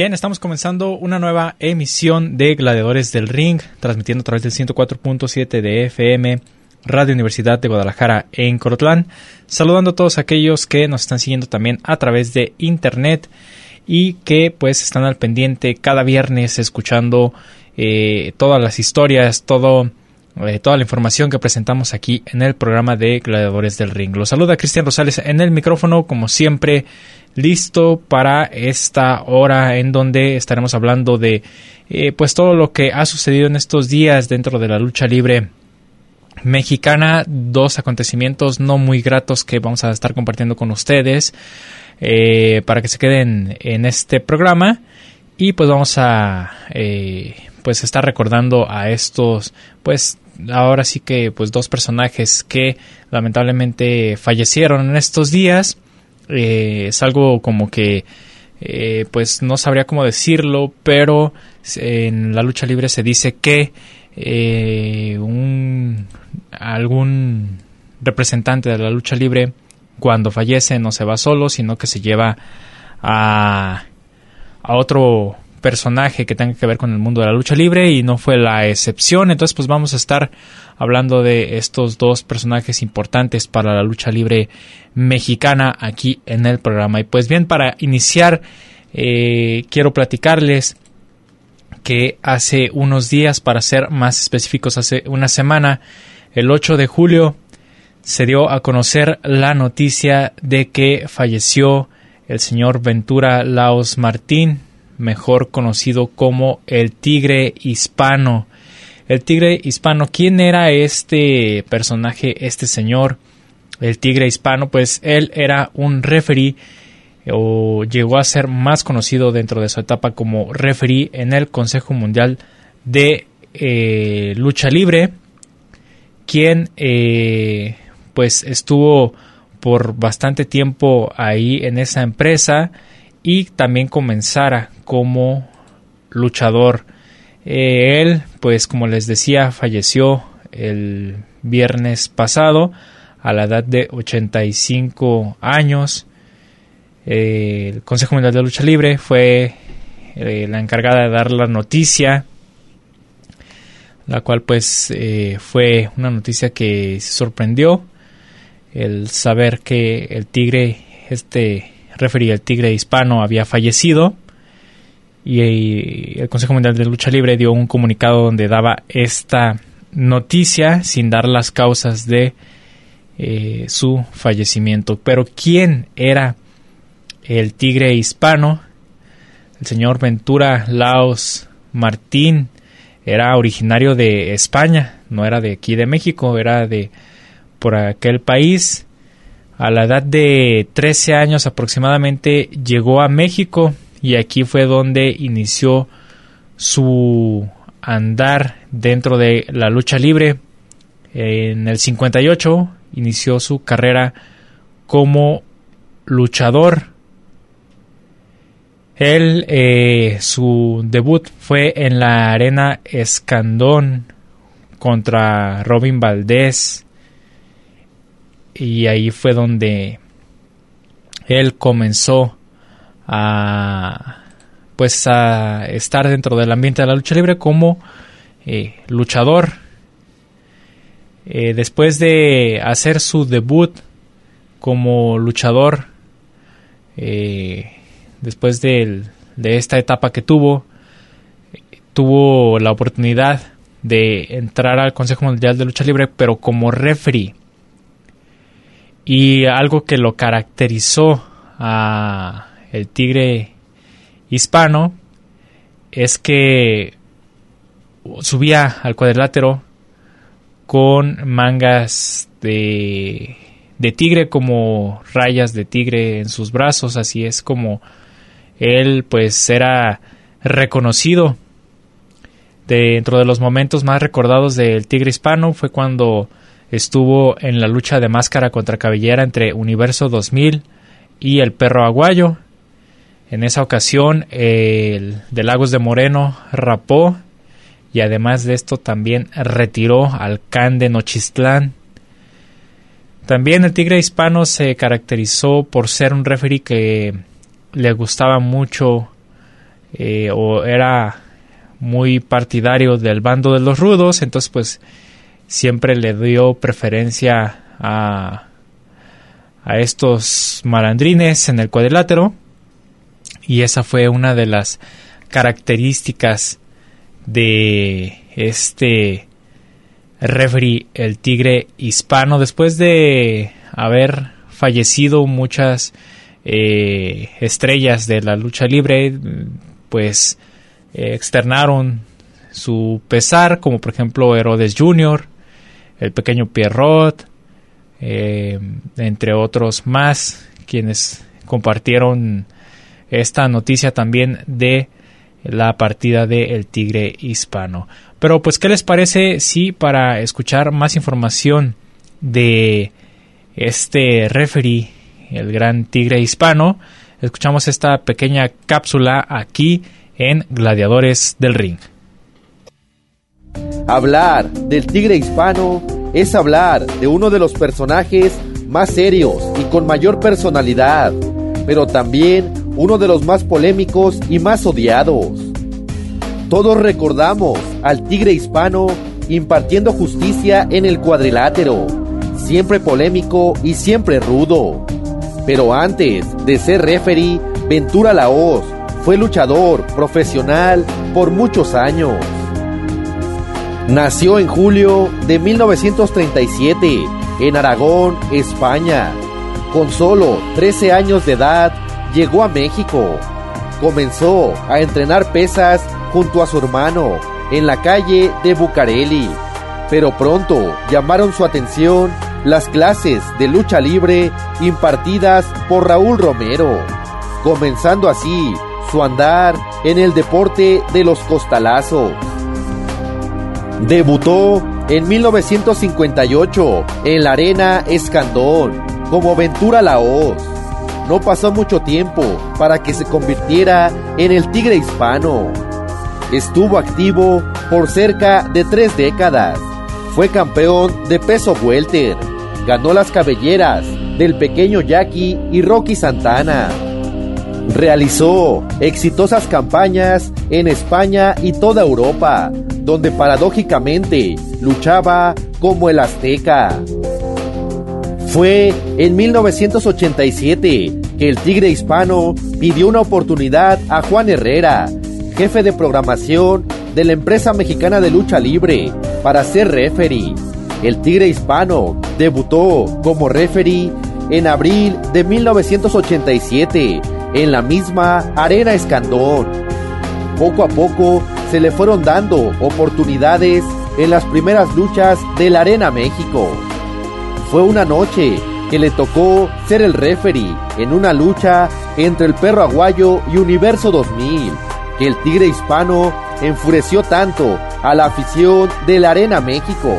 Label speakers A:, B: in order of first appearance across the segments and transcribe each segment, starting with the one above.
A: Bien, estamos comenzando una nueva emisión de Gladiadores del Ring, transmitiendo a través del 104.7 de FM, Radio Universidad de Guadalajara en Corotlán. Saludando a todos aquellos que nos están siguiendo también a través de internet y que pues están al pendiente cada viernes escuchando eh, todas las historias, todo eh, toda la información que presentamos aquí en el programa de Gladiadores del Ring. Los saluda Cristian Rosales en el micrófono, como siempre, listo para esta hora en donde estaremos hablando de eh, pues todo lo que ha sucedido en estos días dentro de la lucha libre mexicana, dos acontecimientos no muy gratos que vamos a estar compartiendo con ustedes eh, para que se queden en este programa y pues vamos a pues estar recordando a estos pues ahora sí que pues dos personajes que lamentablemente fallecieron en estos días. Eh, es algo como que eh, pues no sabría cómo decirlo, pero en la lucha libre se dice que eh, un algún representante de la lucha libre cuando fallece no se va solo, sino que se lleva a, a otro personaje que tenga que ver con el mundo de la lucha libre y no fue la excepción. Entonces, pues vamos a estar hablando de estos dos personajes importantes para la lucha libre mexicana aquí en el programa. Y pues bien, para iniciar, eh, quiero platicarles que hace unos días, para ser más específicos, hace una semana, el 8 de julio, se dio a conocer la noticia de que falleció el señor Ventura Laos Martín, mejor conocido como el Tigre Hispano. El Tigre Hispano, ¿quién era este personaje, este señor? El Tigre Hispano, pues él era un referee o llegó a ser más conocido dentro de su etapa como referee en el Consejo Mundial de eh, Lucha Libre, quien eh, pues estuvo por bastante tiempo ahí en esa empresa y también comenzara como luchador. Eh, él, pues como les decía, falleció el viernes pasado a la edad de 85 años. Eh, el Consejo Mundial de Lucha Libre fue eh, la encargada de dar la noticia, la cual pues fue una noticia que sorprendió el saber que el tigre, este refería el tigre hispano, había fallecido y el Consejo Mundial de Lucha Libre dio un comunicado donde daba esta noticia sin dar las causas de eh, su fallecimiento. Pero ¿quién era el tigre hispano? El señor Ventura Laos Martín era originario de España, no era de aquí de México, era de por aquel país. A la edad de 13 años aproximadamente llegó a México y aquí fue donde inició su andar dentro de la lucha libre. En el 58 inició su carrera como luchador. Él, eh, su debut fue en la arena Escandón contra Robin Valdés. Y ahí fue donde él comenzó a pues a estar dentro del ambiente de la lucha libre como eh, luchador. Eh, después de hacer su debut como luchador, eh, después de, de, esta etapa que tuvo, tuvo la oportunidad de entrar al Consejo Mundial de Lucha Libre, pero como referee. Y algo que lo caracterizó a el Tigre hispano es que subía al cuadrilátero con mangas de, de tigre como rayas de tigre en sus brazos, así es como él pues era reconocido. Dentro de los momentos más recordados del tigre hispano fue cuando estuvo en la lucha de máscara contra cabellera entre Universo 2000 y el perro aguayo. En esa ocasión el de Lagos de Moreno rapó y además de esto también retiró al Can de Nochistlán. También el Tigre Hispano se caracterizó por ser un referee que le gustaba mucho eh, o era muy partidario del bando de los rudos, entonces pues siempre le dio preferencia a, a estos malandrines en el cuadrilátero y esa fue una de las características de este referee, el tigre hispano, después de haber fallecido muchas eh, estrellas de la lucha libre, pues externaron su pesar, como por ejemplo Herodes Jr., el pequeño Pierrot, eh, entre otros más, quienes compartieron esta noticia también de la partida de El Tigre Hispano. Pero pues, ¿qué les parece si para escuchar más información de este referee, el gran Tigre Hispano, escuchamos esta pequeña cápsula aquí en Gladiadores del Ring?
B: Hablar del Tigre Hispano es hablar de uno de los personajes más serios y con mayor personalidad, pero también uno de los más polémicos y más odiados. Todos recordamos al tigre hispano impartiendo justicia en el cuadrilátero, siempre polémico y siempre rudo. Pero antes de ser referee, Ventura Laos fue luchador profesional por muchos años. Nació en julio de 1937 en Aragón, España. Con solo 13 años de edad, llegó a México. Comenzó a entrenar pesas junto a su hermano en la calle de Bucareli, pero pronto llamaron su atención las clases de lucha libre impartidas por Raúl Romero, comenzando así su andar en el deporte de los costalazos. Debutó en 1958 en la Arena Escandón como Ventura Laos no pasó mucho tiempo para que se convirtiera en el Tigre Hispano. Estuvo activo por cerca de tres décadas. Fue campeón de peso welter. Ganó las cabelleras del pequeño Jackie y Rocky Santana. Realizó exitosas campañas en España y toda Europa, donde paradójicamente luchaba como el azteca. Fue en 1987 que el Tigre Hispano pidió una oportunidad a Juan Herrera, jefe de programación de la empresa mexicana de lucha libre, para ser referee. El Tigre Hispano debutó como referee en abril de 1987 en la misma Arena Escandón. Poco a poco se le fueron dando oportunidades en las primeras luchas de la Arena México. Fue una noche que le tocó ser el referee en una lucha entre el perro aguayo y Universo 2000, que el tigre hispano enfureció tanto a la afición de la Arena México,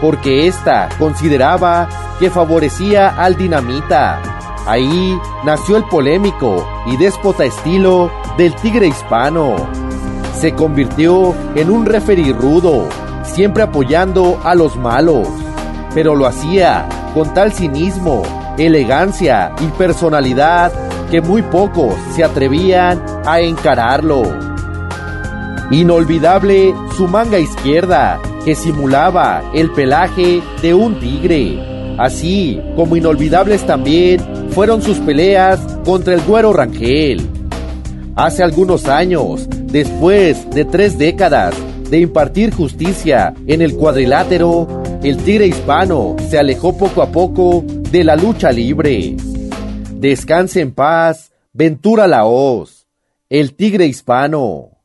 B: porque ésta consideraba que favorecía al dinamita. Ahí nació el polémico y déspota estilo del tigre hispano. Se convirtió en un referee rudo, siempre apoyando a los malos pero lo hacía con tal cinismo, elegancia y personalidad que muy pocos se atrevían a encararlo. Inolvidable su manga izquierda, que simulaba el pelaje de un tigre, así como inolvidables también fueron sus peleas contra el güero Rangel. Hace algunos años, después de tres décadas de impartir justicia en el cuadrilátero, el tigre hispano se alejó poco a poco de la lucha libre. Descanse en paz, Ventura Laos, el tigre hispano.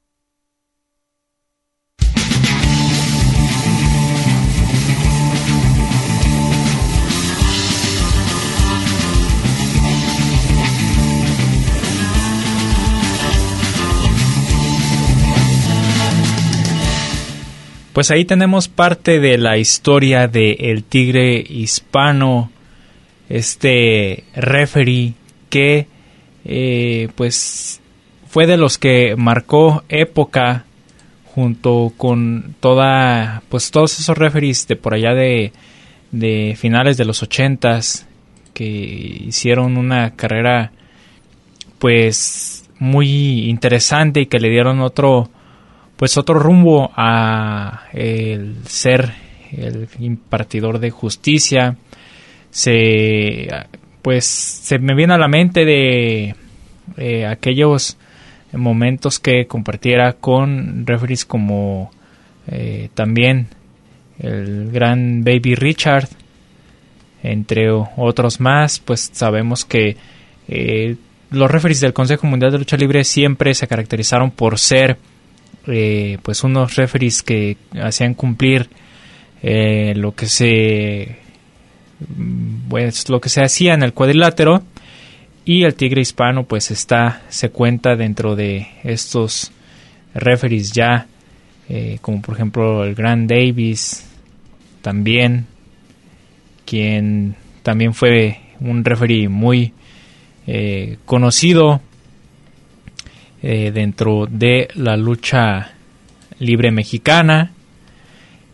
A: Pues ahí tenemos parte de la historia de el tigre hispano, este referee que eh, pues fue de los que marcó época junto con toda pues todos esos referees de por allá de, de finales de los ochentas que hicieron una carrera pues muy interesante y que le dieron otro pues otro rumbo a el ser el impartidor de justicia. Se pues se me viene a la mente de eh, aquellos momentos que compartiera con referees como eh, también el gran Baby Richard entre otros más. Pues sabemos que eh, los referees del Consejo Mundial de Lucha Libre siempre se caracterizaron por ser eh, pues unos referees que hacían cumplir eh, lo que se pues lo que se hacía en el cuadrilátero. Y el tigre hispano pues está se cuenta dentro de estos referees ya eh, como por ejemplo el Grand Davis también quien también fue un referee muy conocido eh, dentro de la lucha libre mexicana.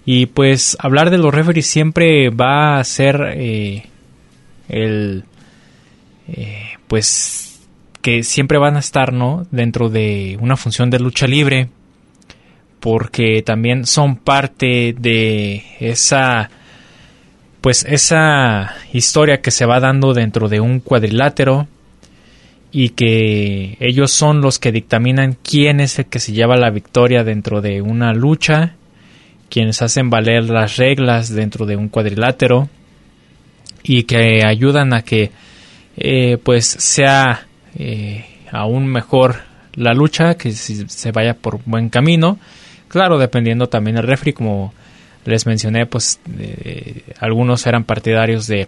A: Y pues hablar de los referees siempre va a ser eh, el... Eh, pues que siempre van a estar, ¿no? Dentro de una función de lucha libre. Porque también son parte de esa... Pues esa historia que se va dando dentro de un cuadrilátero y que ellos son los que dictaminan quién es el que se lleva la victoria dentro de una lucha, quienes hacen valer las reglas dentro de un cuadrilátero y que ayudan a que eh, pues sea eh, aún mejor la lucha, que se vaya por buen camino, claro, dependiendo también del refri, como les mencioné, pues eh, algunos eran partidarios de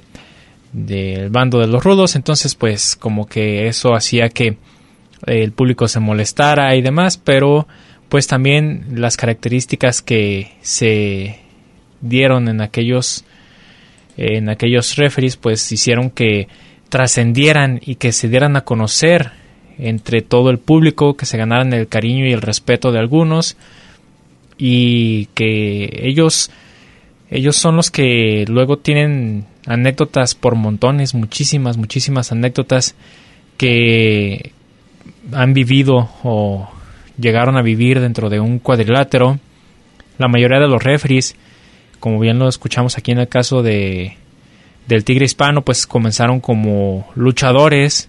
A: del bando de los rudos, entonces pues como que eso hacía que el público se molestara y demás, pero pues también las características que se dieron en aquellos en aquellos referees pues hicieron que trascendieran y que se dieran a conocer entre todo el público, que se ganaran el cariño y el respeto de algunos y que ellos ellos son los que luego tienen anécdotas por montones, muchísimas, muchísimas anécdotas que han vivido o llegaron a vivir dentro de un cuadrilátero. La mayoría de los referees, como bien lo escuchamos aquí en el caso de del Tigre Hispano, pues comenzaron como luchadores,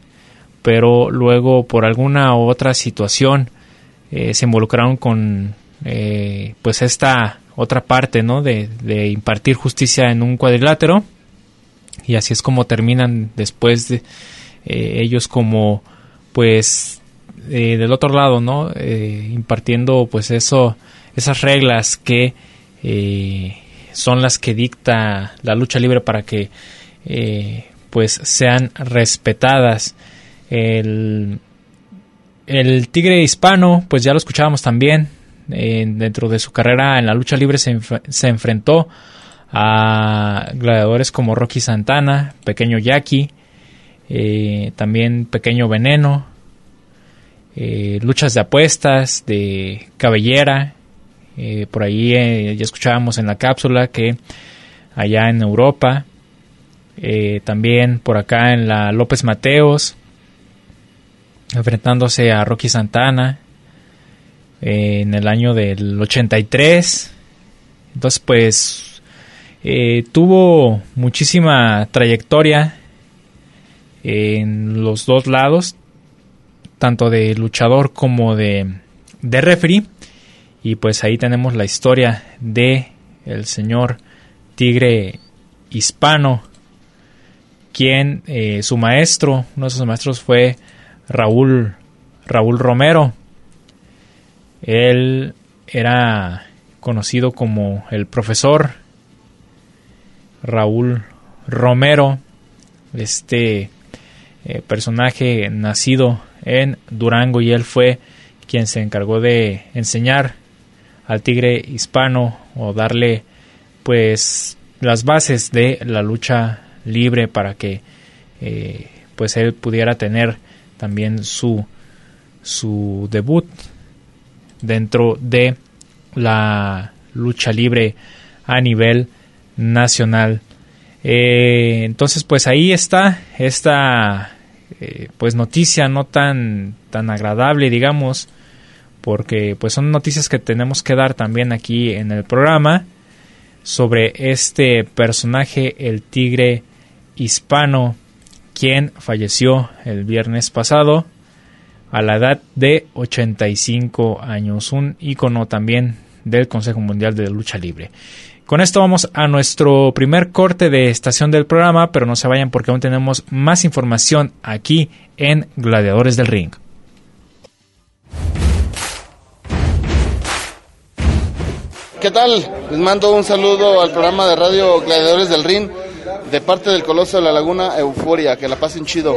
A: pero luego por alguna u otra situación eh, se involucraron con eh, pues esta otra parte, ¿no? De, de impartir justicia en un cuadrilátero y así es como terminan después de eh, ellos como pues eh, del otro lado no eh, impartiendo pues eso esas reglas que son las que dicta la lucha libre para que pues sean respetadas. El, el tigre hispano pues ya lo escuchábamos también dentro de su carrera en la lucha libre se, se enfrentó a gladiadores como Rocky Santana, Pequeño Jackie, eh, también Pequeño Veneno, eh, luchas de apuestas, de cabellera, eh, por ahí ya escuchábamos en la cápsula que allá en Europa, también por acá en la López Mateos, enfrentándose a Rocky Santana en el año del 83. Entonces, pues eh, tuvo muchísima trayectoria en los dos lados. tanto de luchador como de, de referee. Y pues ahí tenemos la historia de el señor Tigre Hispano, quien eh, su maestro, uno de sus maestros fue Raúl, Raúl Romero. Él era conocido como el profesor Raúl Romero, este eh, personaje nacido en Durango y él fue quien se encargó de enseñar al tigre hispano o darle pues las bases de la lucha libre para que eh, pues él pudiera tener también su su debut dentro de la lucha libre a nivel nacional. Eh, entonces pues ahí está esta eh, pues noticia no tan tan agradable digamos porque pues son noticias que tenemos que dar también aquí en el programa sobre este personaje el tigre hispano quien falleció el viernes pasado a la edad de 85 años. Un icono también del Consejo Mundial de Lucha Libre con esto vamos a nuestro primer corte de estación del programa, pero no se vayan porque aún tenemos más información aquí en Gladiadores del Ring.
C: ¿Qué tal? Les mando un saludo al programa de radio Gladiadores del Ring de parte del Coloso de la Laguna Euforia. Que la pasen chido.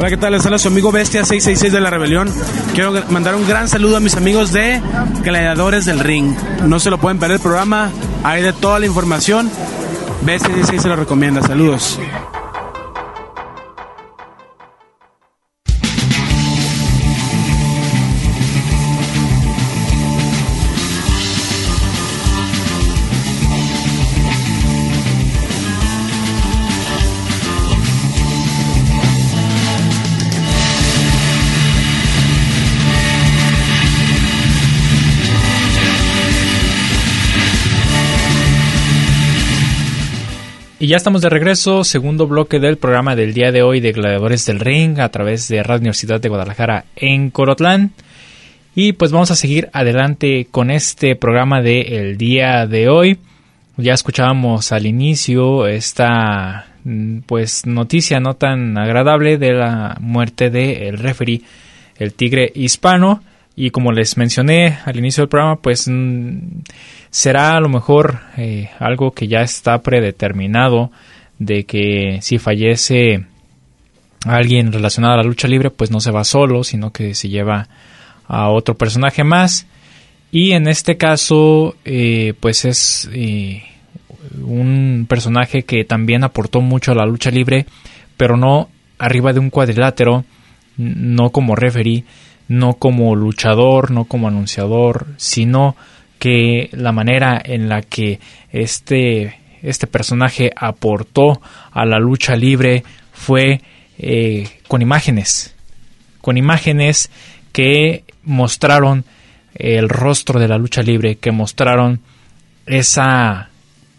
D: Hola, ¿qué tal? Les habla su amigo Bestia 666 de la Rebelión. Quiero mandar un gran saludo a mis amigos de Gladiadores del Ring. No se lo pueden perder el programa, hay de toda la información. Bestia 666 se lo recomienda. Saludos.
A: Y ya estamos de regreso, segundo bloque del programa del día de hoy de Gladiadores del Ring a través de Radio Universidad de Guadalajara en Corotlán. Y pues vamos a seguir adelante con este programa del día de hoy. Ya escuchábamos al inicio esta pues noticia no tan agradable de la muerte del referee, el Tigre Hispano. Y como les mencioné al inicio del programa, pues será a lo mejor eh, algo que ya está predeterminado de que si fallece alguien relacionado a la lucha libre, pues no se va solo, sino que se lleva a otro personaje más. Y en este caso, eh, pues es eh, un personaje que también aportó mucho a la lucha libre, pero no arriba de un cuadrilátero, no como referee, no como luchador, no como anunciador, sino que la manera en la que este, este personaje aportó a la lucha libre fue eh, con imágenes, con imágenes que mostraron el rostro de la lucha libre, que mostraron esa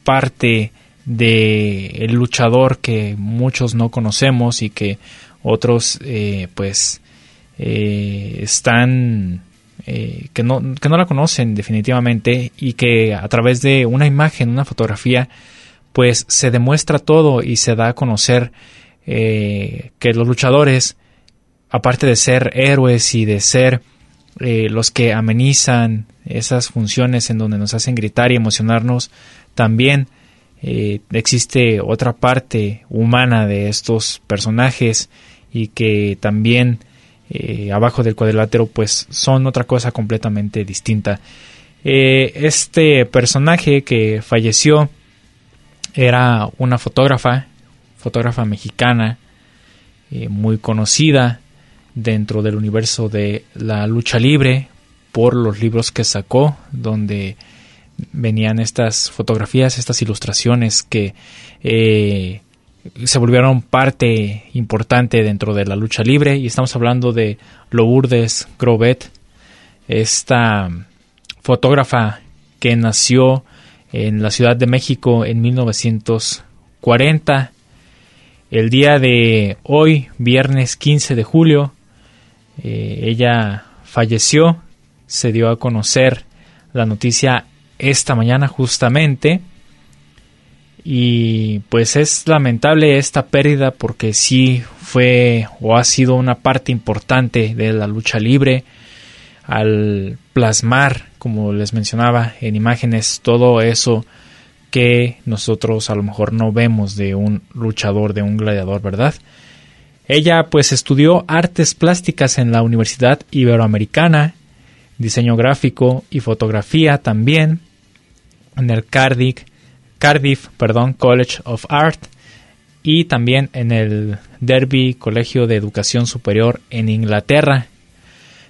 A: parte de luchador que muchos no conocemos y que otros eh, pues eh, están eh, que, no, que no la conocen definitivamente y que a través de una imagen, una fotografía, pues se demuestra todo y se da a conocer eh, que los luchadores, aparte de ser héroes y de ser los que amenizan esas funciones en donde nos hacen gritar y emocionarnos, también existe otra parte humana de estos personajes y que también eh, abajo del cuadrilátero pues son otra cosa completamente distinta. Eh, este personaje que falleció era una fotógrafa, fotógrafa mexicana, eh, muy conocida dentro del universo de la lucha libre por los libros que sacó, donde venían estas fotografías, estas ilustraciones que se volvieron parte importante dentro de la lucha libre y estamos hablando de Lourdes Grobet, esta fotógrafa que nació en la Ciudad de México en 1940. El día de hoy, viernes 15 de julio, eh, ella falleció, se dio a conocer la noticia esta mañana justamente y pues es lamentable esta pérdida porque sí fue o ha sido una parte importante de la lucha libre al plasmar, como les mencionaba, en imágenes todo eso que nosotros a lo mejor no vemos de un luchador, de un gladiador, ¿verdad? Ella pues estudió artes plásticas en la Universidad Iberoamericana, diseño gráfico y fotografía también en el Cardiff, Cardiff perdón, College of Art y también en el Derby Colegio de Educación Superior en Inglaterra.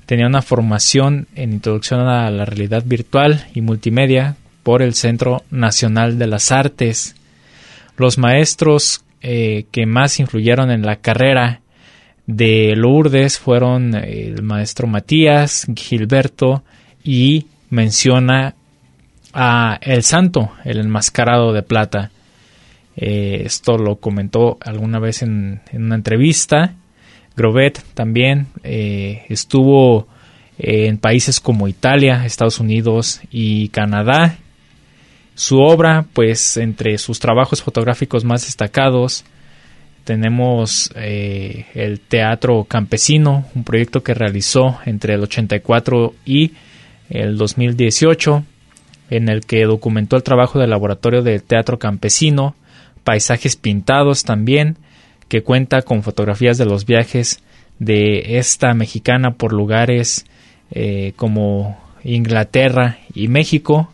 A: Tenía una formación en Introducción a la Realidad Virtual y Multimedia por el Centro Nacional de las Artes. Los maestros eh, que más influyeron en la carrera de Lourdes fueron el maestro Matías, Gilberto y menciona a El Santo, el enmascarado de plata. Eh, esto lo comentó alguna vez en una entrevista Grobet también eh, estuvo en países como Italia, Estados Unidos y Canadá. Su obra, pues entre sus trabajos fotográficos más destacados, tenemos eh, el Teatro Campesino, un proyecto que realizó entre el 84 y el 2018, en el que documentó el trabajo del laboratorio del Teatro Campesino, paisajes pintados también, que cuenta con fotografías de los viajes de esta mexicana por lugares eh, como Inglaterra y México.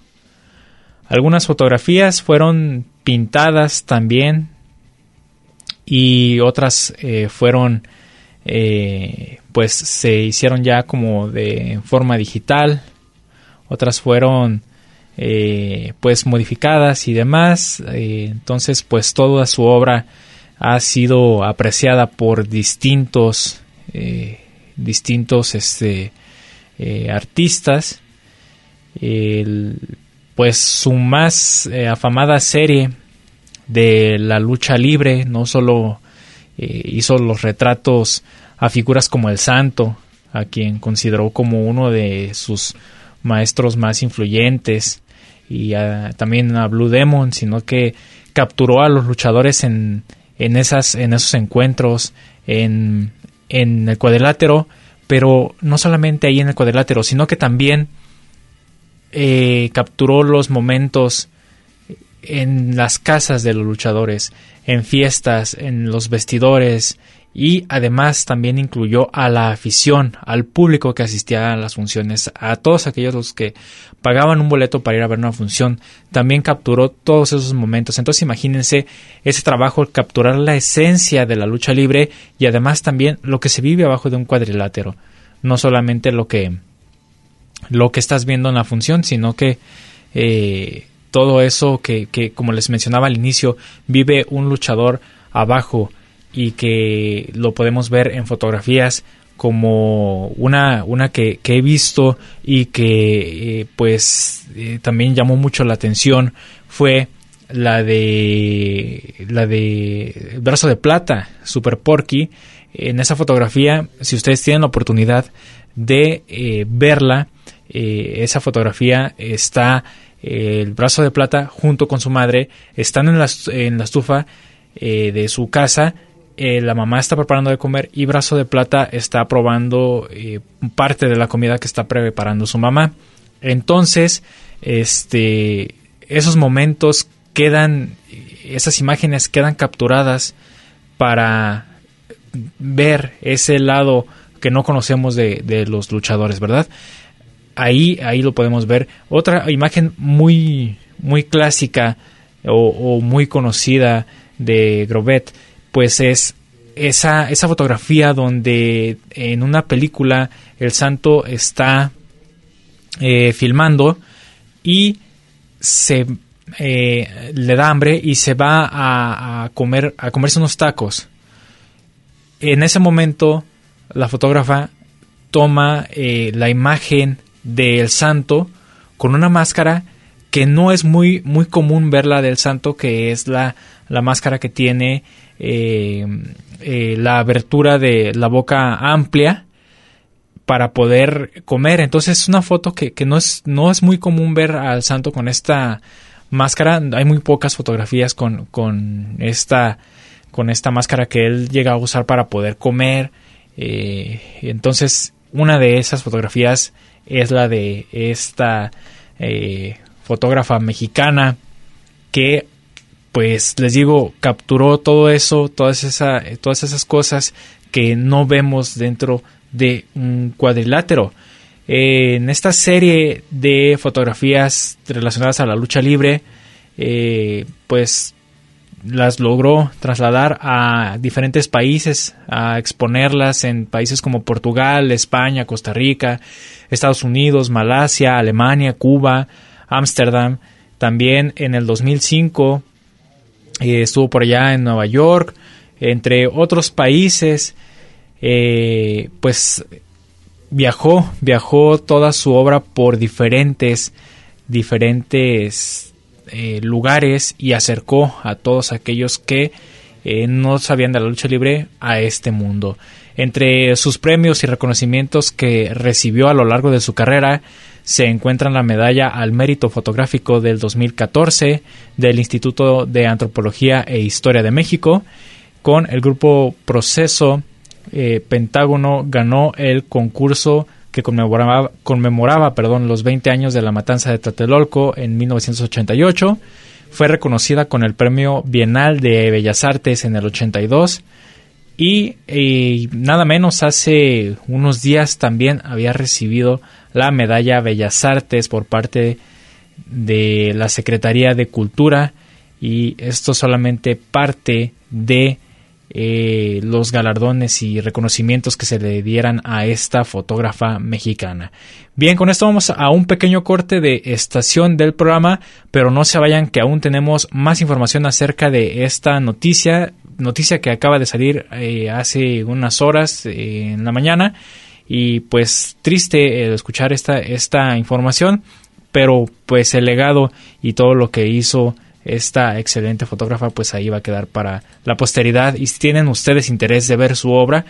A: Algunas fotografías fueron pintadas también y otras eh, fueron eh, pues se hicieron ya como de forma digital otras fueron pues modificadas y demás entonces pues toda su obra ha sido apreciada por distintos eh, distintos este, eh, artistas. Pues su más eh, afamada serie de la lucha libre no solo hizo los retratos a figuras como el santo a quien consideró como uno de sus maestros más influyentes y también a Blue Demon sino que capturó a los luchadores en en, esas, en esos encuentros, en, en el cuadrilátero, pero no solamente ahí en el cuadrilátero, sino que también eh, capturó los momentos en las casas de los luchadores, en fiestas, en los vestidores, y además también incluyó a la afición, al público que asistía a las funciones, a todos aquellos los que pagaban un boleto para ir a ver una función, también capturó todos esos momentos. Entonces imagínense ese trabajo, capturar la esencia de la lucha libre y además también lo que se vive abajo de un cuadrilátero, no solamente lo que lo que estás viendo en la función, sino que eh, todo eso que, que, como les mencionaba al inicio, vive un luchador abajo y que lo podemos ver en fotografías como una, una que, he visto y que eh, pues eh, también llamó mucho la atención fue la de la de el brazo de plata Super Porky. En esa fotografía si ustedes tienen la oportunidad de eh, verla esa fotografía está el brazo de plata junto con su madre están en la, en la estufa de su casa eh, la mamá está preparando de comer y Brazo de Plata está probando eh, parte de la comida que está preparando su mamá. Entonces, este, esos momentos quedan, esas imágenes quedan capturadas para ver ese lado que no conocemos de, los luchadores, ¿verdad? Ahí, ahí lo podemos ver. Otra imagen muy, muy clásica o, o muy conocida de Grobet pues es esa, esa fotografía donde en una película el santo está eh, filmando y se eh, le da hambre y se va a, comer a comerse unos tacos. En ese momento la fotógrafa toma eh, la imagen del santo con una máscara que no es muy, muy común verla del santo, que es la, la máscara que tiene eh, eh, la abertura de la boca amplia para poder comer. Entonces es una foto que, que, no, es, no es muy común ver al santo con esta máscara. Hay muy pocas fotografías con, con, esta, con esta máscara que él llega a usar para poder comer. Eh, entonces una de esas fotografías es la de esta fotógrafa mexicana que pues les digo capturó todo eso todas esa, todas esas cosas que no vemos dentro de un cuadrilátero en esta serie de fotografías relacionadas a la lucha libre eh, pues las logró trasladar a diferentes países, a exponerlas en países como Portugal, España, Costa Rica, Estados Unidos, Malasia, Alemania, Cuba, Ámsterdam. También en el 2005 eh, estuvo por allá en Nueva York, entre otros países. Eh, pues viajó, viajó toda su obra por diferentes, diferentes eh, lugares y acercó a todos aquellos que eh, no sabían de la lucha libre a este mundo. Entre sus premios y reconocimientos que recibió a lo largo de su carrera se encuentran la medalla al mérito fotográfico del 2014 del Instituto de Antropología e Historia de México. Con el grupo Proceso, eh, Pentágono ganó el concurso que conmemoraba, conmemoraba perdón, los 20 años de la matanza de Tlatelolco en 1988. Fue reconocida con el Premio Bienal de Bellas Artes en el 82. Y, y, nada menos hace unos días también había recibido la medalla Bellas Artes por parte de la Secretaría de Cultura y esto solamente parte de eh, los galardones y reconocimientos que se le dieran a esta fotógrafa mexicana. Bien, con esto vamos a un pequeño corte de estación del programa, pero no se vayan que aún tenemos más información acerca de esta noticia, noticia que acaba de salir eh, hace unas horas eh, en la mañana. Y pues triste escuchar esta, esta información, pero pues el legado y todo lo que hizo esta excelente fotógrafa pues ahí va a quedar para la posteridad. Y si tienen ustedes interés de ver su obra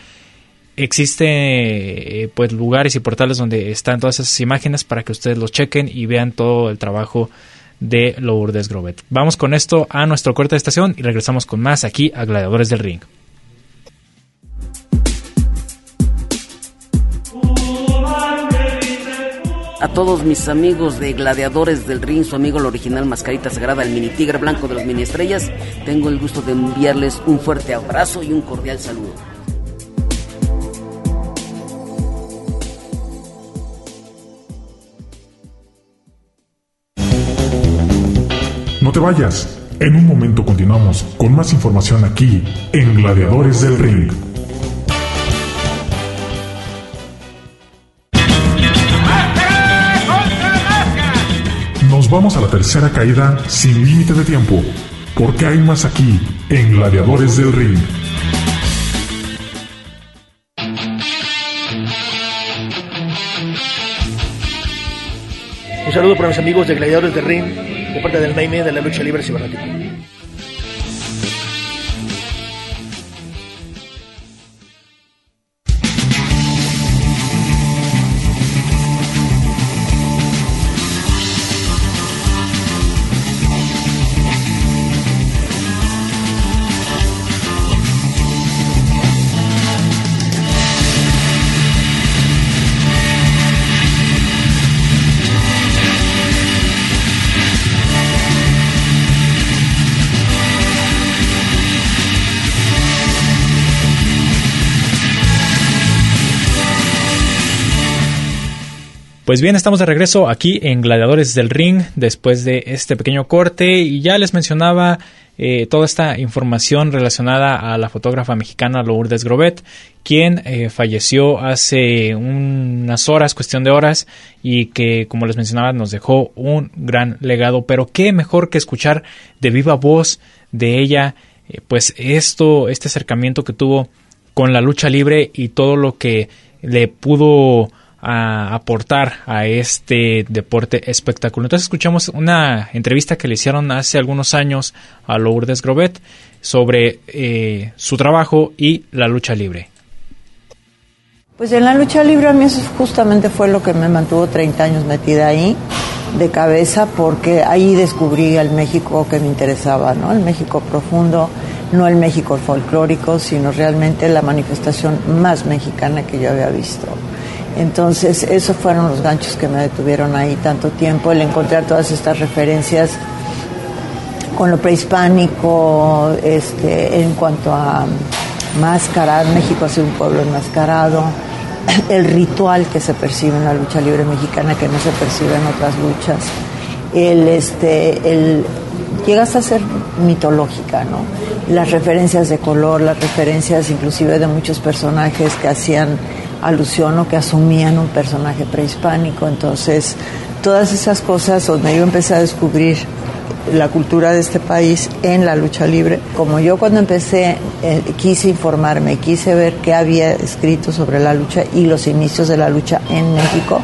A: existen eh, pues lugares y portales donde están todas esas imágenes para que ustedes los chequen y vean todo el trabajo de Lourdes Grobet. Vamos con esto a nuestro corte de estación y regresamos con más aquí a Gladiadores del Ring.
E: a todos mis amigos de Gladiadores del Ring, su amigo el original Mascarita Sagrada, el mini tigre blanco de los mini estrellas, tengo el gusto de enviarles un fuerte abrazo y un cordial saludo.
F: Te vayas, en un momento continuamos con más información aquí en Gladiadores del Ring. vamos a la tercera caída sin límite de tiempo, porque hay más aquí en Gladiadores del Ring.
G: Un saludo para mis amigos de Gladiadores del Ring, parte del Naime de la lucha libre cibernética.
A: Pues bien, estamos de regreso aquí en Gladiadores del Ring después de este pequeño corte y ya les mencionaba eh, toda esta información relacionada a la fotógrafa mexicana Lourdes Grobet, quien eh, falleció hace unas horas, cuestión de horas, y que, como les mencionaba, nos dejó un gran legado. Pero qué mejor que escuchar de viva voz de ella, eh, pues esto, este acercamiento que tuvo con la lucha libre y todo lo que le pudo a aportar a este deporte espectáculo. Entonces escuchamos una entrevista que le hicieron hace algunos años a Lourdes Grobet sobre eh, su trabajo y la lucha libre.
H: Pues en la lucha libre a mí eso justamente fue lo que me mantuvo 30 años metida ahí de cabeza porque ahí descubrí el México que me interesaba, ¿no? El México profundo, no el México folclórico, sino realmente la manifestación más mexicana que yo había visto. Entonces, esos fueron los ganchos que me detuvieron ahí tanto tiempo, el encontrar todas estas referencias con lo prehispánico, este, en cuanto a máscara, México ha sido un pueblo enmascarado, el ritual que se percibe en la lucha libre mexicana que no se percibe en otras luchas, el, este, el, llegas a ser mitológica, ¿no? Las referencias de color, las referencias inclusive de muchos personajes que hacían alusión o que asumían un personaje prehispánico. Entonces, todas esas cosas donde yo empecé a descubrir la cultura de este país en la lucha libre. Como yo cuando empecé eh, quise informarme, quise ver qué había escrito sobre la lucha y los inicios de la lucha en México,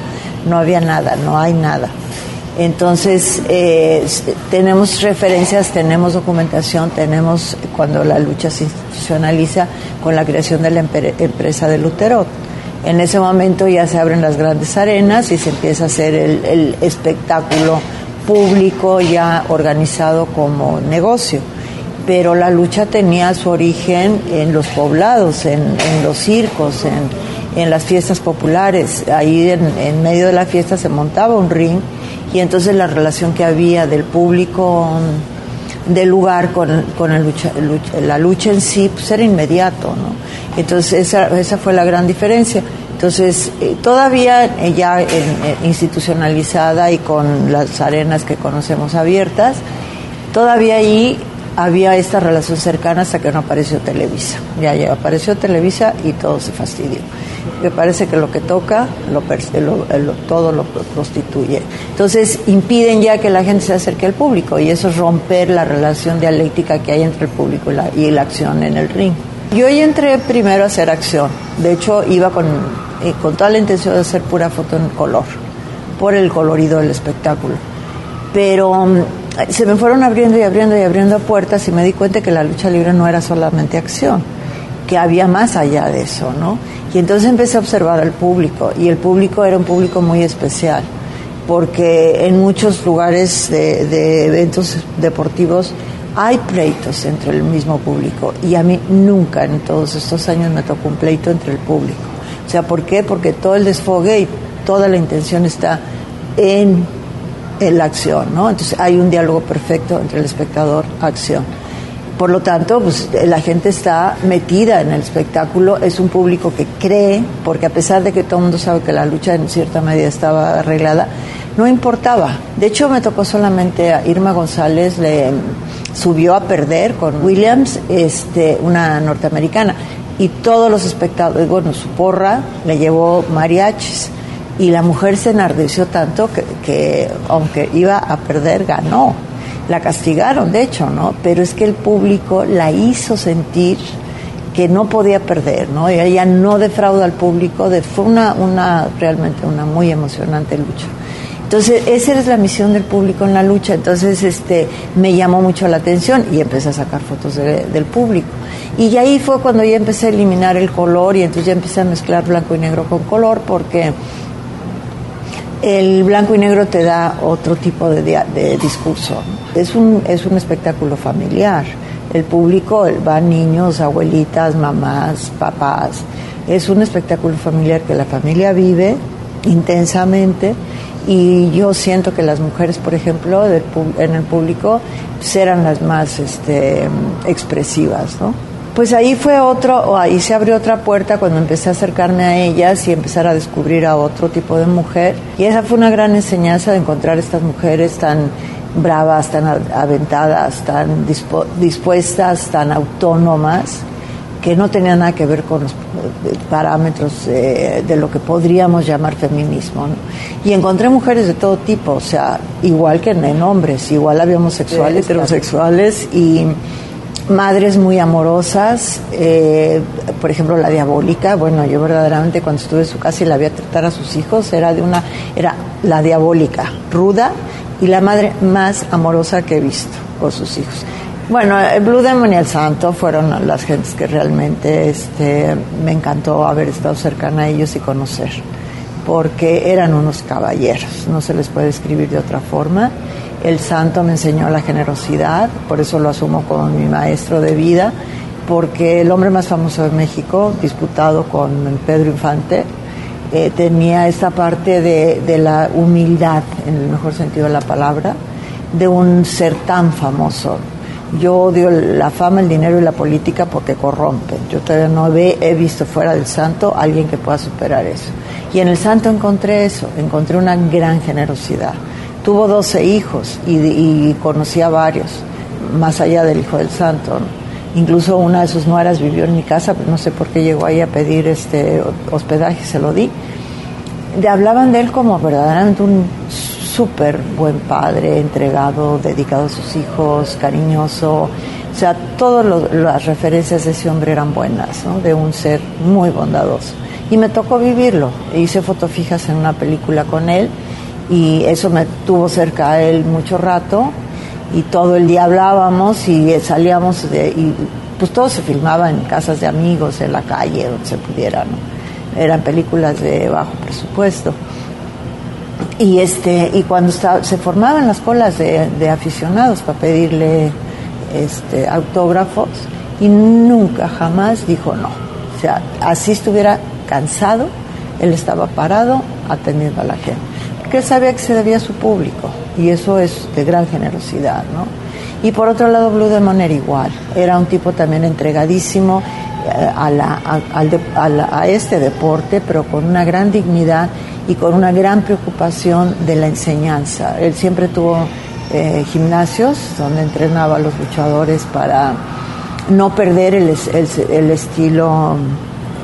H: no había nada, no hay nada. Entonces, eh, tenemos referencias, tenemos documentación, tenemos cuando la lucha se institucionaliza con la creación de la empresa de Lutero en ese momento ya se abren las grandes arenas y se empieza a hacer el, espectáculo público ya organizado como negocio. Pero la lucha tenía su origen en los poblados, en, los circos, en, las fiestas populares. Ahí en, medio de la fiesta se montaba un ring y entonces la relación que había del público del lugar con, la lucha en sí pues era inmediato. ¿no? Entonces esa, esa fue la gran diferencia. Entonces, eh, todavía eh, ya institucionalizada y con las arenas que conocemos abiertas, todavía ahí había esta relación cercana hasta que no apareció Televisa. Ya, ya apareció Televisa y todo se fastidió. Me parece que lo que toca, lo, todo lo prostituye. Entonces impiden ya que la gente se acerque al público y eso es romper la relación dialéctica que hay entre el público y la, y la acción en el ring. Yo ahí entré primero a hacer acción. De hecho, iba con, eh, con toda la intención de hacer pura foto en color, por el colorido del espectáculo. Pero mm, se me fueron abriendo y abriendo y abriendo puertas y me di cuenta que la lucha libre no era solamente acción, que había más allá de eso, ¿no? Y entonces empecé a observar al público y el público era un público muy especial porque en muchos lugares de eventos deportivos hay pleitos entre el mismo público y a mí nunca en todos estos años me tocó un pleito entre el público. O sea, ¿por qué? Porque todo el desfogue y toda la intención está en, la acción, ¿no? Entonces hay un diálogo perfecto entre el espectador acción. Por lo tanto, pues la gente está metida en el espectáculo, es un público que cree, porque a pesar de que todo el mundo sabe que la lucha en cierta medida estaba arreglada, no importaba. De hecho, me tocó solamente a Irma González, le subió a perder con Williams, este, una norteamericana, y todos los espectadores, bueno, su porra le llevó mariachis, y la mujer se enardeció tanto que, que aunque iba a perder, ganó. La castigaron, de hecho, ¿no? Pero es que el público la hizo sentir que no podía perder, ¿no? Y ella no defrauda al público, de, fue una, una realmente una muy emocionante lucha. Entonces, esa es la misión del público en la lucha. Entonces, este, me llamó mucho la atención y empecé a sacar fotos del público. Y ahí fue cuando ya empecé a eliminar el color y entonces ya empecé a mezclar blanco y negro con color porque el blanco y negro te da otro tipo de, de discurso. Es un, es un espectáculo familiar. El público va niños, abuelitas, mamás, papás. Es un espectáculo familiar que la familia vive intensamente y yo siento que las mujeres, por ejemplo, en el público serán las más este, expresivas, ¿no? Pues ahí fue otro, o ahí se abrió otra puerta cuando empecé a acercarme a ellas y empezar a descubrir a otro tipo de mujer. Y esa fue una gran enseñanza de encontrar estas mujeres tan bravas, tan aventadas, tan dispuestas, tan autónomas, que no tenían nada que ver con los eh, parámetros de lo que podríamos llamar feminismo. Y encontré mujeres de todo tipo, o sea, igual que en hombres, igual había homosexuales, heterosexuales y madres muy amorosas, eh, por ejemplo la diabólica, bueno yo verdaderamente cuando estuve en su casa y la vi a tratar a sus hijos era de una, era la diabólica, ruda y la madre más amorosa que he visto con sus hijos. Bueno, el Blue Demon y el Santo fueron las gentes que realmente este, me encantó haber estado cercana a ellos y conocer, porque eran unos caballeros, no se les puede escribir de otra forma el santo me enseñó la generosidad, por eso lo asumo como mi maestro de vida, porque el hombre más famoso de México, disputado con Pedro Infante, eh, tenía esta parte de, la humildad, en el mejor sentido de la palabra, de un ser tan famoso. Yo odio la fama, el dinero y la política porque corrompen. Yo todavía no he visto fuera del santo alguien que pueda superar eso. Y en el santo encontré eso, encontré una gran generosidad Tuvo 12 hijos y, conocía a varios, más allá del hijo del santo. Incluso una de sus nueras vivió en mi casa, no sé por qué llegó ahí a pedir este hospedaje, se lo di. Le hablaban de él como verdaderamente un súper buen padre, entregado, dedicado a sus hijos, cariñoso. O sea, todas las referencias de ese hombre eran buenas, ¿no? de un ser muy bondadoso. Y me tocó vivirlo. Hice fotofijas en una película con él y eso me tuvo cerca a él mucho rato y todo el día hablábamos y salíamos de, y pues todo se filmaba en casas de amigos, en la calle, donde se pudiera, Eran películas de bajo presupuesto. Y este, y cuando se formaban las colas de, aficionados para pedirle este, autógrafos, y nunca jamás dijo no. O sea, así estuviera cansado, él estaba parado atendiendo a la gente que él sabía que se debía a su público y eso es de gran generosidad, ¿no? Y por otro lado, Blue Demon era igual, era un tipo también entregadísimo eh, a, la, este deporte, pero con una gran dignidad y con una gran preocupación de la enseñanza. Él siempre tuvo eh, gimnasios donde entrenaba a los luchadores para no perder el, el, estilo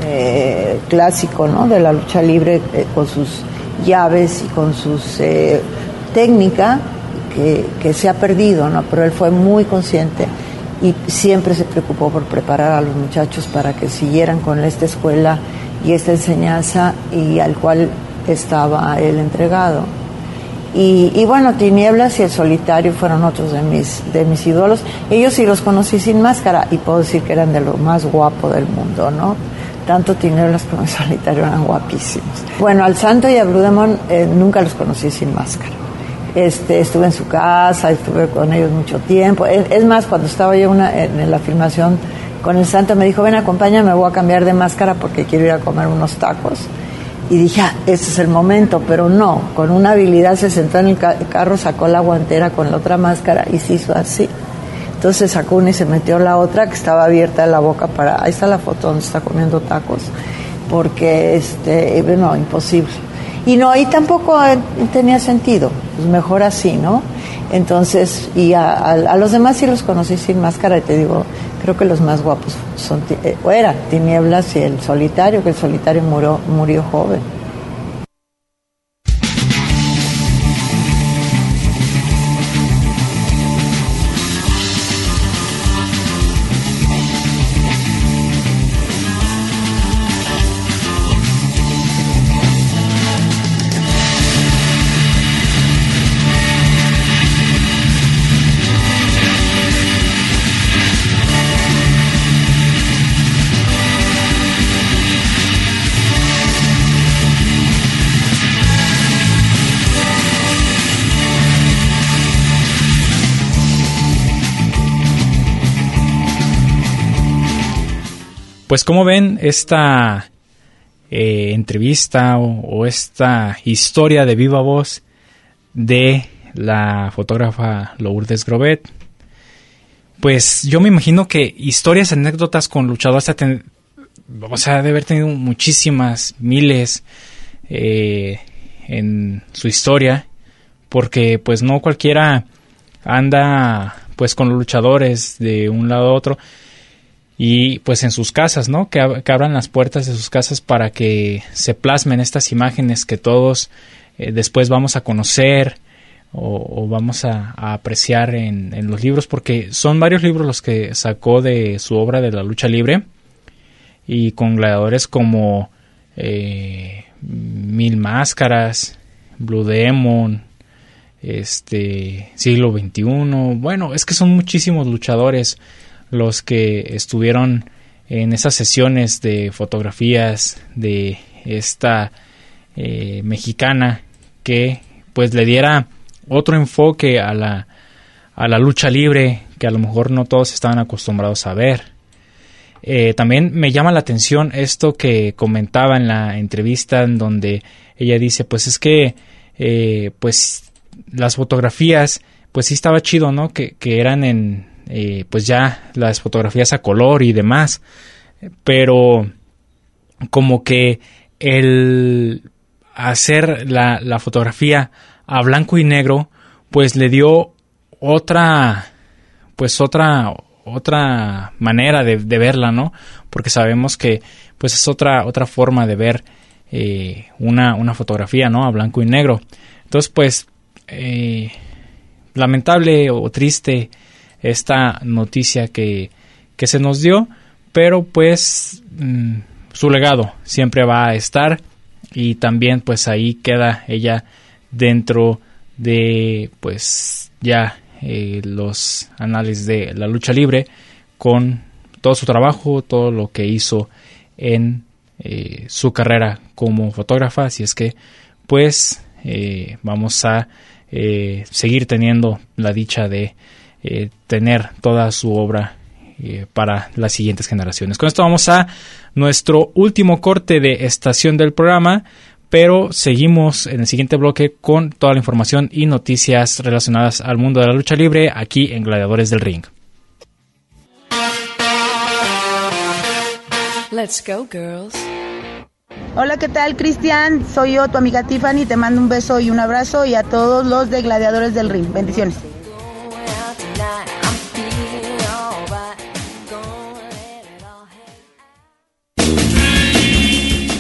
H: eh, clásico de la lucha libre con sus llaves y con sus eh, técnica que, se ha perdido, ¿no? Pero él fue muy consciente y siempre se preocupó por preparar a los muchachos para que siguieran con esta escuela y esta enseñanza y al cual estaba él entregado. Y, y, bueno, Tinieblas y El Solitario fueron otros de mis, de mis ídolos. Ellos sí los conocí sin máscara y puedo decir que eran de lo más guapo del mundo, ¿no? Tanto Tinieblas como el Solitario eran guapísimos. Bueno, al Santo y a Blue Demon eh, nunca los conocí sin máscara. Este, estuve en su casa, estuve con ellos mucho tiempo. Es, más, cuando estaba yo en, la filmación con el Santo, me dijo, ven, acompáñame, me voy a cambiar de máscara porque quiero ir a comer unos tacos. Y dije, ah, este es el momento, pero no, con una habilidad se sentó en el carro, sacó la guantera con la otra máscara y se hizo así. Entonces y se metió la otra que estaba abierta en la boca para. Ahí está la foto donde está comiendo tacos. Porque, este, bueno, imposible. Y no, ahí tampoco tenía sentido. Pues mejor así, ¿no? Entonces, y a, los demás sí los conocí sin máscara y te digo, creo que los más guapos son, eh, eran Tinieblas y el solitario, que el solitario murió, murió joven.
A: Pues como ven esta eh, entrevista o, esta historia de viva voz de la fotógrafa Lourdes Grobet, pues yo me imagino que historias, anécdotas con luchadores, o sea, debe haber tenido muchísimas, miles eh, en su historia, porque pues no cualquiera anda pues con los luchadores de un lado a otro y pues en sus casas, ¿no? Que, abran las puertas de sus casas para que se plasmen estas imágenes que todos eh, después vamos a conocer o, vamos a, apreciar en, los libros, porque son varios libros los que sacó de su obra de la lucha libre y con gladiadores como eh, Mil Máscaras, Blue Demon, este siglo XXI. Bueno, es que son muchísimos luchadores los que estuvieron en esas sesiones de fotografías de esta eh, mexicana que pues le diera otro enfoque a la, a la lucha libre que a lo mejor no todos estaban acostumbrados a ver. Eh, también me llama la atención esto que comentaba en la entrevista en donde ella dice pues es que eh, pues las fotografías pues sí estaba chido no que, que eran en eh, pues ya las fotografías a color y demás, pero como que el hacer la, la fotografía a blanco y negro, pues le dio otra, pues otra, otra manera de, verla, ¿no? Porque sabemos que, pues es otra, otra forma de ver eh, una, una, fotografía, ¿no? A blanco y negro. Entonces, pues, eh, lamentable o triste esta noticia que, que se nos dio, pero pues mm, su legado siempre va a estar y también pues ahí queda ella dentro de pues ya eh, los análisis de la lucha libre con todo su trabajo, todo lo que hizo en eh, su carrera como fotógrafa, así es que pues eh, vamos a seguir teniendo la dicha de eh, tener toda su obra eh, para las siguientes generaciones. Con esto vamos a nuestro último corte de estación del programa, pero seguimos en el siguiente bloque con toda la información y noticias relacionadas al mundo de la lucha libre aquí en Gladiadores del Ring.
I: Let's go, girls. Hola, ¿qué tal, Cristian? Soy yo, tu amiga Tiffany. Te mando un beso y un abrazo y a todos los de Gladiadores del Ring. Bendiciones.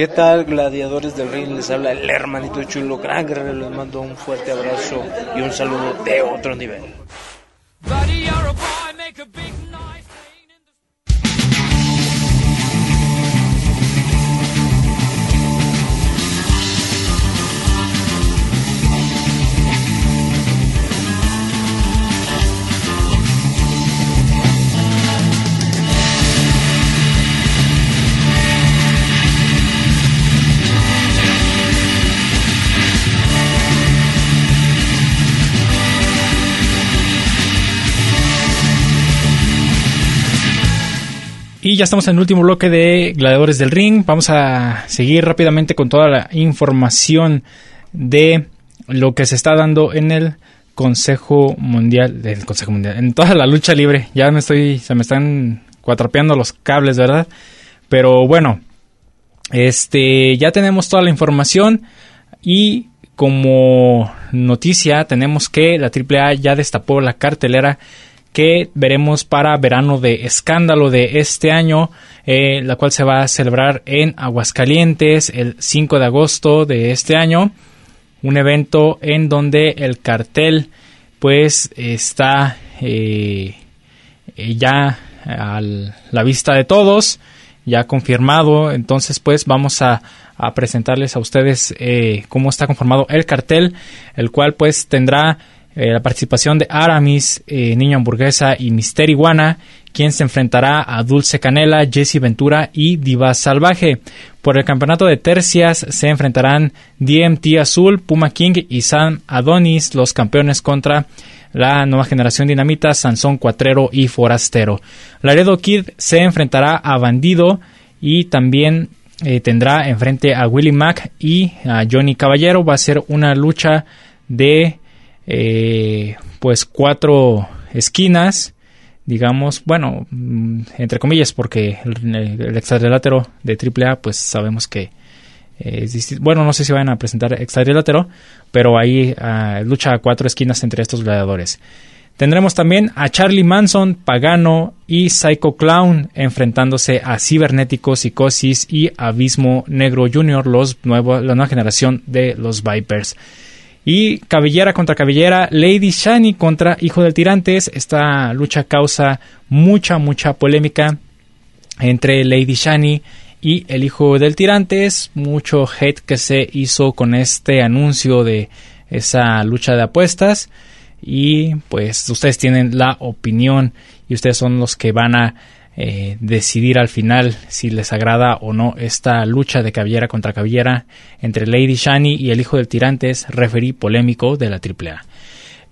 J: ¿Qué tal, gladiadores del ring? Les habla el hermanito chulo, gran. Les mando un fuerte abrazo y un saludo de otro nivel.
A: Y ya estamos en el último bloque de Gladiadores del Ring. Vamos a seguir rápidamente con toda la información de lo que se está dando en el Consejo Mundial, del Consejo Mundial, en toda la lucha libre. Ya me estoy, se me están cuatropeando los cables, ¿verdad? Pero bueno, este, ya tenemos toda la información y como noticia tenemos que la AAA ya destapó la cartelera que veremos para verano de escándalo de este año, eh, la cual se va a celebrar en Aguascalientes el 5 de agosto de este año. Un evento en donde el cartel pues está eh, ya a la vista de todos, ya confirmado. Entonces pues vamos a, presentarles a ustedes eh, cómo está conformado el cartel, el cual pues tendrá eh, la participación de Aramis, eh, Niño Hamburguesa y Mister Iguana, quien se enfrentará a Dulce Canela, Jesse Ventura y Diva Salvaje. Por el campeonato de tercias se enfrentarán DMT Azul, Puma King y Sam Adonis, los campeones contra la nueva generación dinamita, Sansón Cuatrero y Forastero. Laredo Kid se enfrentará a Bandido y también eh, tendrá enfrente a Willy Mack y a Johnny Caballero. Va a ser una lucha de eh, pues cuatro esquinas, digamos, bueno, mm, entre comillas, porque el, el de AAA, pues sabemos que es bueno, no sé si van a presentar extradilátero, pero ahí uh, lucha a cuatro esquinas entre estos gladiadores. Tendremos también a Charlie Manson, Pagano y Psycho Clown enfrentándose a Cibernético, Psicosis y Abismo Negro Jr., los la nueva generación de los Vipers. Y cabellera contra cabellera, Lady Shani contra Hijo del Tirantes. Esta lucha causa mucha, mucha polémica entre Lady Shani y el Hijo del Tirantes. Mucho hate que se hizo con este anuncio de esa lucha de apuestas. Y pues ustedes tienen la opinión y ustedes son los que van a eh, decidir al final si les agrada o no esta lucha de cabellera contra cabellera entre Lady Shani y el hijo del tirantes, referí polémico de la AAA.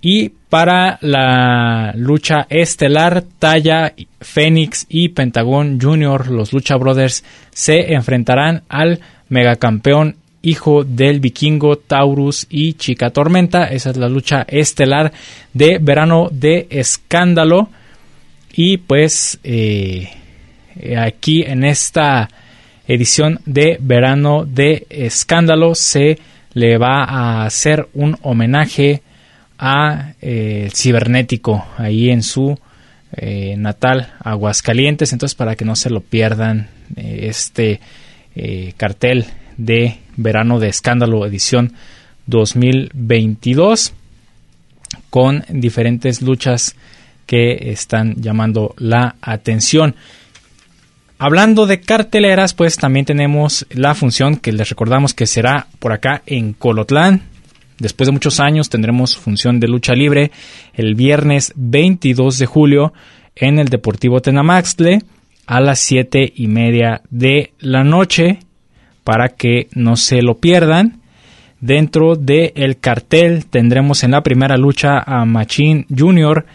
A: Y para la lucha estelar, Talla, Fénix y Pentagón Jr., los Lucha Brothers, se enfrentarán al megacampeón hijo del vikingo Taurus y Chica Tormenta. Esa es la lucha estelar de verano de escándalo. Y pues eh, aquí en esta edición de verano de escándalo se le va a hacer un homenaje a eh, cibernético ahí en su eh, natal Aguascalientes. Entonces para que no se lo pierdan este cartel de verano de escándalo edición 2022 con diferentes luchas que están llamando la atención. Hablando de carteleras, pues también tenemos la función que les recordamos que será por acá en Colotlán. Después de muchos años tendremos función de lucha libre el viernes 22 de julio en el Deportivo Tenamaxtle a las 7 y media de la noche para que no se lo pierdan. Dentro del cartel tendremos en la primera lucha a Machine Jr.,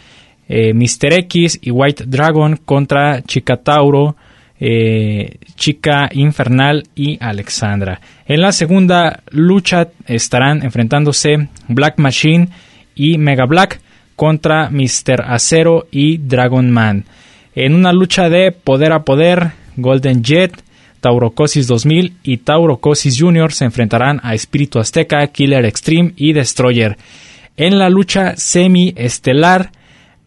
A: eh, Mr. X y White Dragon contra Chica Tauro, eh, Chica Infernal y Alexandra. En la segunda lucha estarán enfrentándose Black Machine y Mega Black contra Mr. Acero y Dragon Man. En una lucha de poder a poder, Golden Jet, Taurocosis 2000 y Taurocosis Jr. se enfrentarán a Espíritu Azteca, Killer Extreme y Destroyer. En la lucha semi-estelar,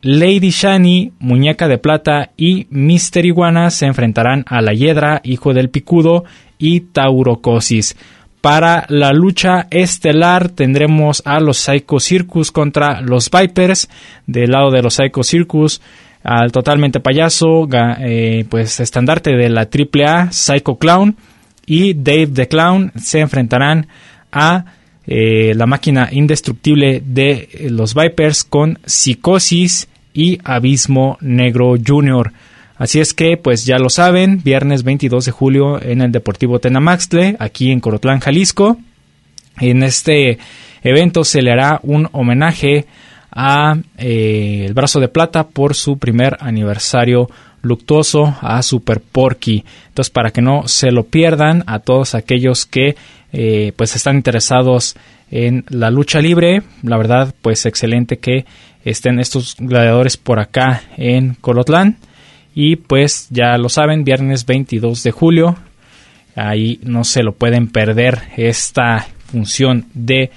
A: Lady Shani, Muñeca de Plata y Mister Iguana se enfrentarán a la Hiedra, Hijo del Picudo y Taurocosis. Para la lucha estelar tendremos a los Psycho Circus contra los Vipers. Del lado de los Psycho Circus, al totalmente payaso, eh, pues estandarte de la AAA, Psycho Clown y Dave the Clown se enfrentarán a eh, la máquina indestructible de los Vipers con Psicosis y Abismo Negro Jr. Así es que, pues ya lo saben, viernes 22 de julio en el Deportivo Tenamaxtle, aquí en Corotlán, Jalisco. En este evento se le hará un homenaje a eh, el brazo de plata por su primer aniversario luctuoso a Super Porky. Entonces, para que no se lo pierdan a todos aquellos que eh, pues están interesados en la lucha libre, la verdad, pues excelente que estén estos gladiadores por acá en Colotlán. Y pues ya lo saben, viernes 22 de julio, ahí no se lo pueden perder esta función de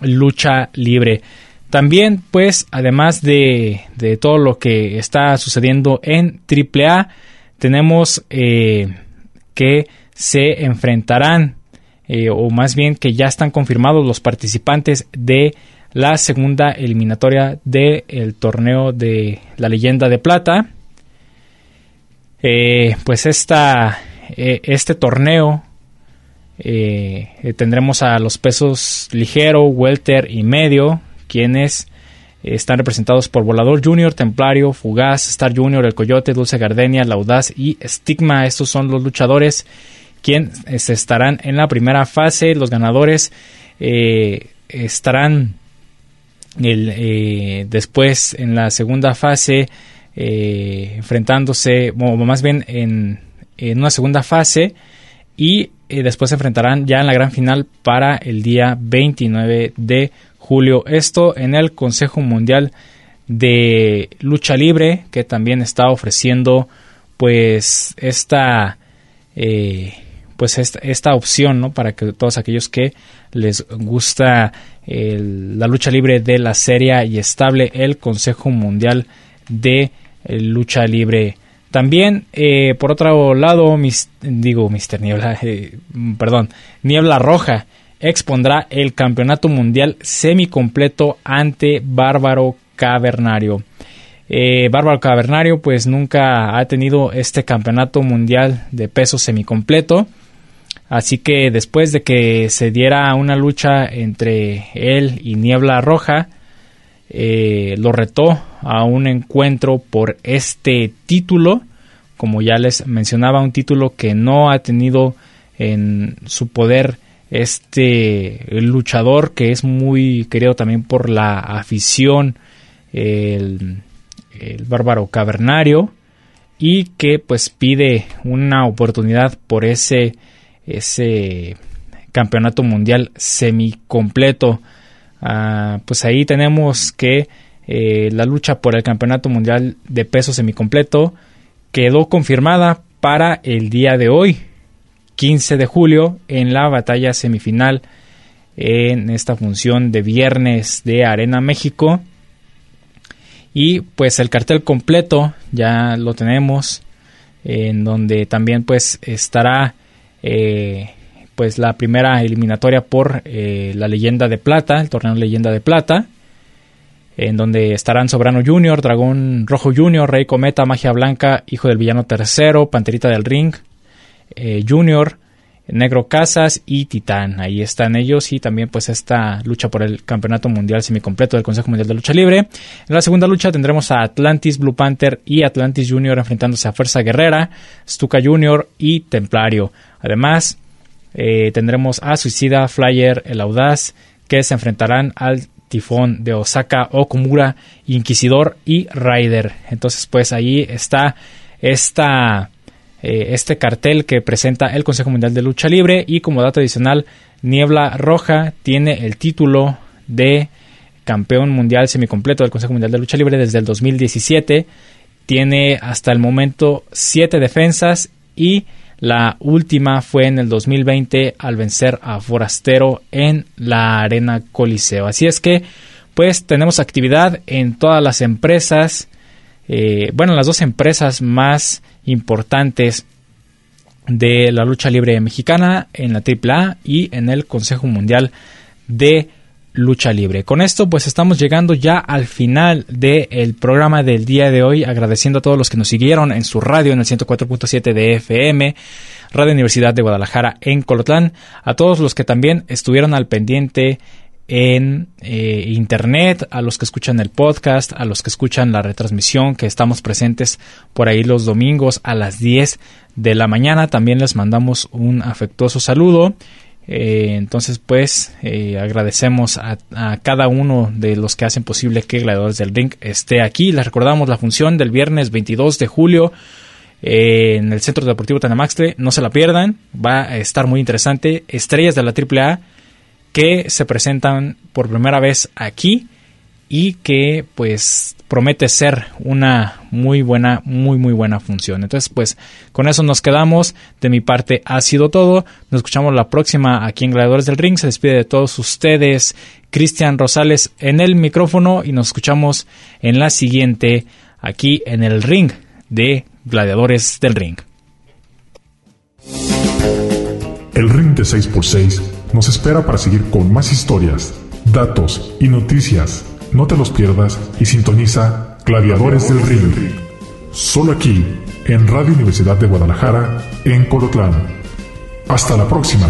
A: lucha libre. También, pues, además de, de todo lo que está sucediendo en AAA, tenemos eh, que se enfrentarán, eh, o más bien que ya están confirmados los participantes de la segunda eliminatoria del torneo de la leyenda de plata. Eh, pues esta, este torneo tendremos a los pesos ligero, welter y medio quienes están representados por Volador Junior, Templario, Fugaz, Star Junior, El Coyote, Dulce Gardenia, Laudaz y Stigma. Estos son los luchadores quienes estarán en la primera fase. Los ganadores eh, estarán el, eh, después en la segunda fase eh, enfrentándose, o más bien en, en, una segunda fase y después se enfrentarán ya en la gran final para el día 29 de julio. Esto en el Consejo Mundial de Lucha Libre que también está ofreciendo pues esta pues esta, opción ¿no? para que todos aquellos que les gusta la lucha libre de la serie y estable el Consejo Mundial de eh, Lucha Libre. También, eh, por otro lado, digo, Mister Niebla, eh, perdón, Niebla Roja expondrá el Campeonato Mundial semicompleto ante Bárbaro Cavernario. Bárbaro Cavernario pues nunca ha tenido este campeonato mundial de peso semicompleto. Así que después de que se diera una lucha entre él y Niebla Roja, eh, lo retó a un encuentro por este título. Como ya les mencionaba, un título que no ha tenido en su poder este luchador que es muy querido también por la afición, el, el bárbaro cavernario, y que pues pide una oportunidad por ese ese campeonato mundial semicompleto. Ah, pues ahí tenemos que eh, la lucha por el campeonato mundial de peso semicompleto quedó confirmada para el día de hoy, 15 de julio, en la batalla semifinal en esta función de viernes de Arena México. Y pues el cartel completo ya lo tenemos, en donde también pues estará eh, pues la primera eliminatoria por eh, la leyenda de plata, el torneo leyenda de plata, en donde estarán Sobrano Junior, Dragón Rojo Junior, Rey Cometa, Magia Blanca, Hijo del Villano Tercero, Panterita del Ring, eh, Junior, Negro Casas y Titán. Ahí están ellos y también pues esta lucha por el campeonato mundial semicompleto del Consejo Mundial de Lucha Libre. En la segunda lucha tendremos a Atlantis Blue Panther y Atlantis Junior enfrentándose a Fuerza Guerrera, Stuka Junior y Templario. Además, eh, tendremos a Suicida, Flyer, El Audaz, que se enfrentarán al Tifón de Osaka, Okumura, Inquisidor y Rider. Entonces, pues ahí está esta, eh, este cartel que presenta el Consejo Mundial de Lucha Libre y como dato adicional, Niebla Roja tiene el título de campeón mundial semicompleto del Consejo Mundial de Lucha Libre desde el 2017. Tiene hasta el momento siete defensas y la última fue en el 2020 al vencer a Forastero en la Arena Coliseo. Así es que, pues tenemos actividad en todas las empresas, eh, bueno, las dos empresas más importantes de la lucha libre mexicana, en la AAA y en el Consejo Mundial de lucha libre. Con esto pues estamos llegando ya al final del programa del día de hoy, agradeciendo a todos los que nos siguieron en su radio en el 104.7 de FM, Radio Universidad de Guadalajara en Colotlán, a todos los que también estuvieron al pendiente en eh, internet, a los que escuchan el podcast, a los que escuchan la retransmisión, que estamos presentes por ahí los domingos a las 10 de la mañana. También les mandamos un afectuoso saludo eh, entonces, pues, eh, agradecemos a, cada uno de los que hacen posible que Gladiadores del Ring esté aquí. Les recordamos la función del viernes 22 de julio eh, en el Centro Deportivo Tanamaxtle. No se la pierdan, va a estar muy interesante. Estrellas de la AAA que se presentan por primera vez aquí y que, pues, promete ser una muy buena, muy, muy buena función. Entonces, pues con eso nos quedamos. De mi parte ha sido todo. Nos escuchamos la próxima aquí en Gladiadores del Ring. Se despide de todos ustedes Cristian Rosales en el micrófono y nos escuchamos en la siguiente aquí en el ring de Gladiadores del Ring.
F: El ring de 6x6 nos espera para seguir con más historias, datos y noticias no te los pierdas y sintoniza Gladiadores del Ring. Solo aquí, en Radio Universidad de Guadalajara, en Colotlán. Hasta la próxima.